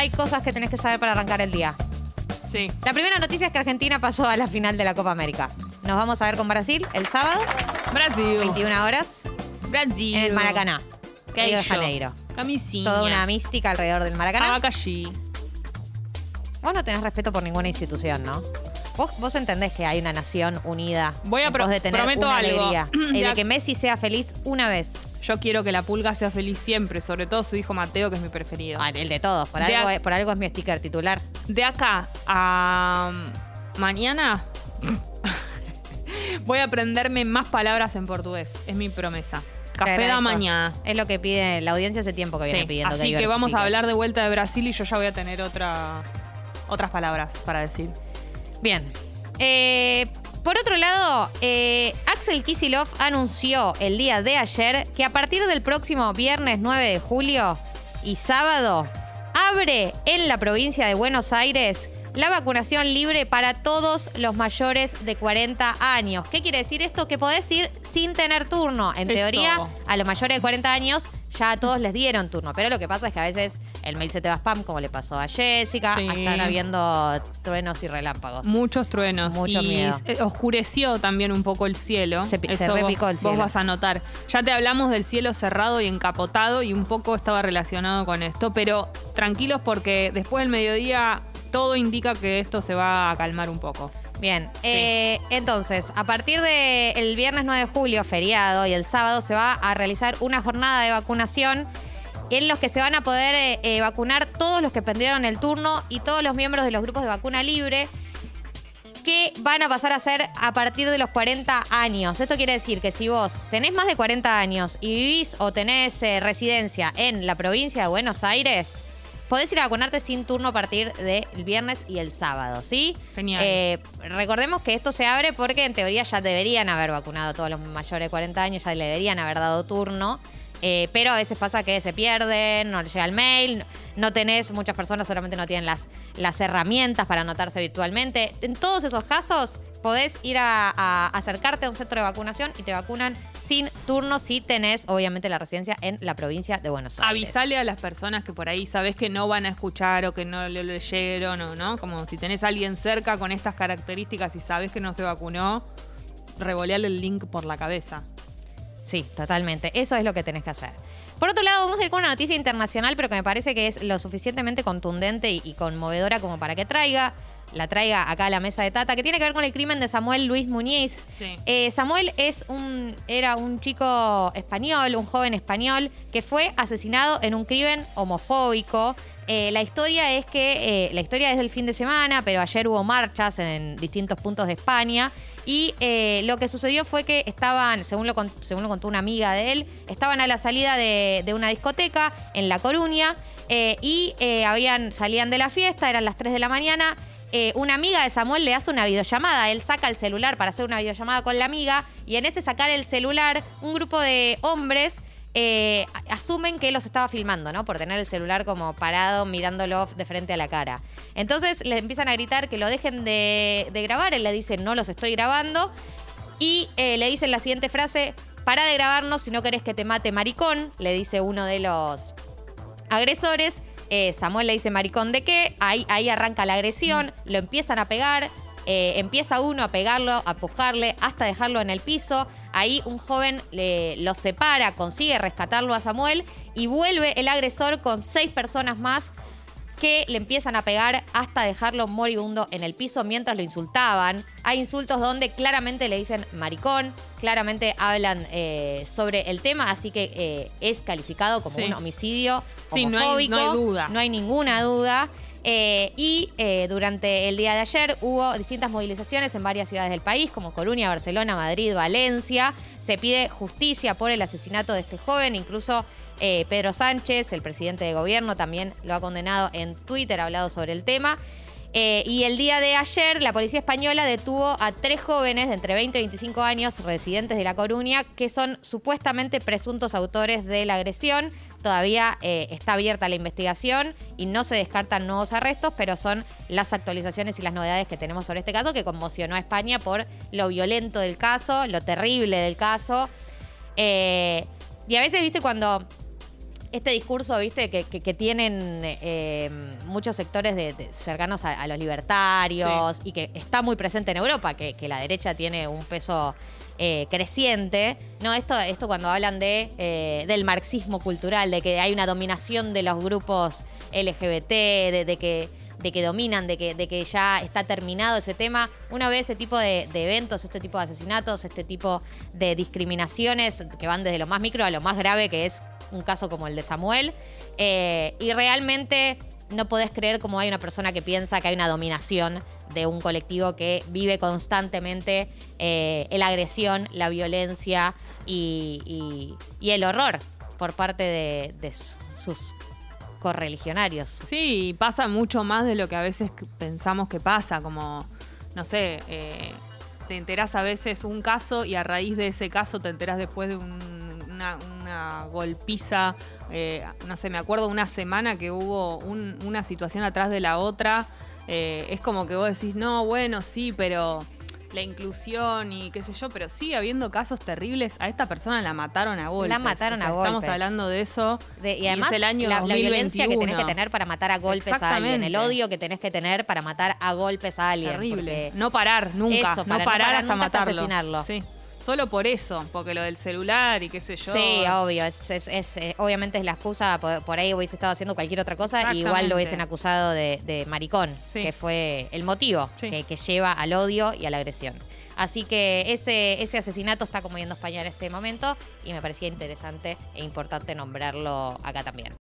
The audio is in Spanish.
hay cosas que tenés que saber para arrancar el día. Sí. La primera noticia es que Argentina pasó a la final de la Copa América. Nos vamos a ver con Brasil el sábado, Brasil. 21 horas, Brasil. en el Maracaná, ¿Qué Río de? Janeiro. Camisinha. Toda una mística alrededor del Maracaná. Abacaxi. Vos no tenés respeto por ninguna institución, ¿no? Vos, vos entendés que hay una nación unida Voy a pro- de tener prometo una algo. alegría. Y De que Messi sea feliz una vez. Yo quiero que la pulga sea feliz siempre, sobre todo su hijo Mateo, que es mi preferido. Ah, el de todos. Por De algo, es- por algo es mi sticker titular. De acá a mm, mañana voy a aprenderme más palabras en portugués. Es mi promesa. Café da mañana. Es lo que pide la audiencia hace tiempo que viene Sí, pidiendo Así que que vamos a hablar de vuelta de Brasil y yo ya voy a tener otra, otras palabras para decir. Bien. Eh, por otro lado, eh, Axel Kisilov anunció el día de ayer que a partir del próximo viernes 9 de julio y sábado abre en la provincia de Buenos Aires la vacunación libre para todos los mayores de 40 años. ¿Qué quiere decir esto? Que podés ir sin tener turno. En Eso. teoría, a los mayores de 40 años ya a todos les dieron turno. Pero lo que pasa es que a veces el mail se te va spam, como le pasó a Jessica. Sí. Están habiendo truenos y relámpagos. Muchos truenos. Mucho y miedo. oscureció también un poco el cielo. Se se vos, repicó el vos cielo. vas a notar. Ya te hablamos del cielo cerrado y encapotado y un poco estaba relacionado con esto. Pero tranquilos porque después del mediodía todo indica que esto se va a calmar un poco. Bien, eh, entonces, a partir del viernes 9 de julio, feriado, y el sábado se va a realizar una jornada de vacunación en los que se van a poder eh, eh, vacunar todos los que perdieron el turno y todos los miembros de los grupos de vacuna libre que van a pasar a ser a partir de los 40 años. Esto quiere decir que si vos tenés más de 40 años y vivís o tenés eh, residencia en la provincia de Buenos Aires, podés ir a vacunarte sin turno a partir del viernes y el sábado, ¿sí? Genial. Eh, recordemos que esto se abre porque en teoría ya deberían haber vacunado a todos los mayores de 40 años, ya le deberían haber dado turno. Eh, pero a veces pasa que se pierden, no les llega el mail, no tenés, muchas personas solamente no tienen las, las herramientas para anotarse virtualmente. En todos esos casos podés ir a, acercarte a un centro de vacunación y te vacunan sin turno si tenés, obviamente, la residencia en la provincia de Buenos Aires. Avisale a las personas que por ahí sabes que no van a escuchar o que no lo leyeron o no. Como si tenés a alguien cerca con estas características y sabes que no se vacunó, revoleale el link por la cabeza. Sí, totalmente. Eso es lo que tenés que hacer. Por otro lado, vamos a ir con una noticia internacional, pero que me parece que es lo suficientemente contundente y, y conmovedora como para que traiga, la traiga acá a la mesa de Tata, que tiene que ver con el crimen de Samuel Luis Muñiz. Sí. Eh, Samuel es un, era un chico español, un joven español, que fue asesinado en un crimen homofóbico. Eh, la historia es que, eh, la historia es del fin de semana, pero ayer hubo marchas en distintos puntos de España. Y eh, lo que sucedió fue que estaban, según lo, según lo contó una amiga de él, estaban a la salida de, de una discoteca en La Coruña y habían, salían de la fiesta, eran las 3 de la mañana. una amiga de Samuel le hace una videollamada. Él saca el celular para hacer una videollamada con la amiga y en ese sacar el celular, un grupo de hombres eh, asumen que los estaba filmando, ¿no? Por tener el celular como parado mirándolo de frente a la cara. Entonces le empiezan a gritar que lo dejen de, de grabar. Él le dice, no los estoy grabando. Y eh, le dicen la siguiente frase, para de grabarnos si no querés que te mate maricón, le dice uno de los agresores. Eh, Samuel le dice maricón de qué, ahí, arranca la agresión, lo empiezan a pegar, empieza uno a pegarlo, a pujarle, hasta dejarlo en el piso. Ahí un joven le, lo separa, consigue rescatarlo a Samuel y vuelve el agresor con seis personas más que le empiezan a pegar hasta dejarlo moribundo en el piso mientras lo insultaban. Hay insultos donde claramente le dicen maricón, claramente hablan eh, sobre el tema, así que eh, es calificado como Sí. un homicidio Sí, no hay- homofóbico. no hay duda. No hay ninguna duda. Eh, y eh, durante el día de ayer hubo distintas movilizaciones en varias ciudades del país, como Coruña, Barcelona, Madrid, Valencia. Se pide justicia por el asesinato de este joven. Incluso eh, Pedro Sánchez, el presidente de gobierno, también lo ha condenado en Twitter, ha hablado sobre el tema. Eh, y el día de ayer, la policía española detuvo a tres jóvenes de entre 20 y 25 años, residentes de La Coruña, que son supuestamente presuntos autores de la agresión. Todavía eh, está abierta la investigación y no se descartan nuevos arrestos, pero son las actualizaciones y las novedades que tenemos sobre este caso que conmocionó a España por lo violento del caso, lo terrible del caso. Eh, y a veces, viste, cuando este discurso, viste, que, que- que tienen eh, muchos sectores de, de cercanos a, a los libertarios y que está muy presente en Europa, que, que la derecha tiene un peso eh, creciente. No, esto, esto cuando hablan de, eh, del marxismo cultural, de que hay una dominación de los grupos LGBT, de, de que de que dominan, de que, de que ya está terminado ese tema. Una vez ese tipo de, de eventos, este tipo de asesinatos, este tipo de discriminaciones que van desde lo más micro a lo más grave, que es un caso como el de Samuel. eh, y realmente no podés creer cómo hay una persona que piensa que hay una dominación de un colectivo que vive constantemente eh, la agresión, la violencia y, el horror por parte de, sus correligionarios. Sí, pasa mucho más de lo que a veces pensamos que pasa, como, no sé, eh, te enterás a veces un caso y a raíz de ese caso te enterás después de un- una, una golpiza, eh, no sé, me acuerdo una semana que hubo un- una situación atrás de la otra, eh, es como que vos decís, no, bueno, sí, pero la inclusión y qué sé yo, pero sigue habiendo casos terribles. A esta persona la mataron a golpes. La mataron a Estamos golpes. hablando de eso. De- y es además el año la, la violencia que tenés que 2021. tener para matar a golpes a alguien, el odio que tenés que tener para matar a golpes a alguien. Terrible. No parar, nunca. Eso, para no parar parar hasta nunca hasta matarlo. asesinarlo. Sí. Solo por eso, porque lo del celular y qué sé yo. Sí, obvio, es, es- es, eh, obviamente es la excusa, por, por ahí hubiese estado haciendo cualquier otra cosa y igual Exactamente. lo hubiesen acusado de, de maricón, Sí. que fue el motivo Sí. que, que lleva al odio y a la agresión. Así que ese, ese asesinato está como yendo a España en este momento y me parecía interesante e importante nombrarlo acá también.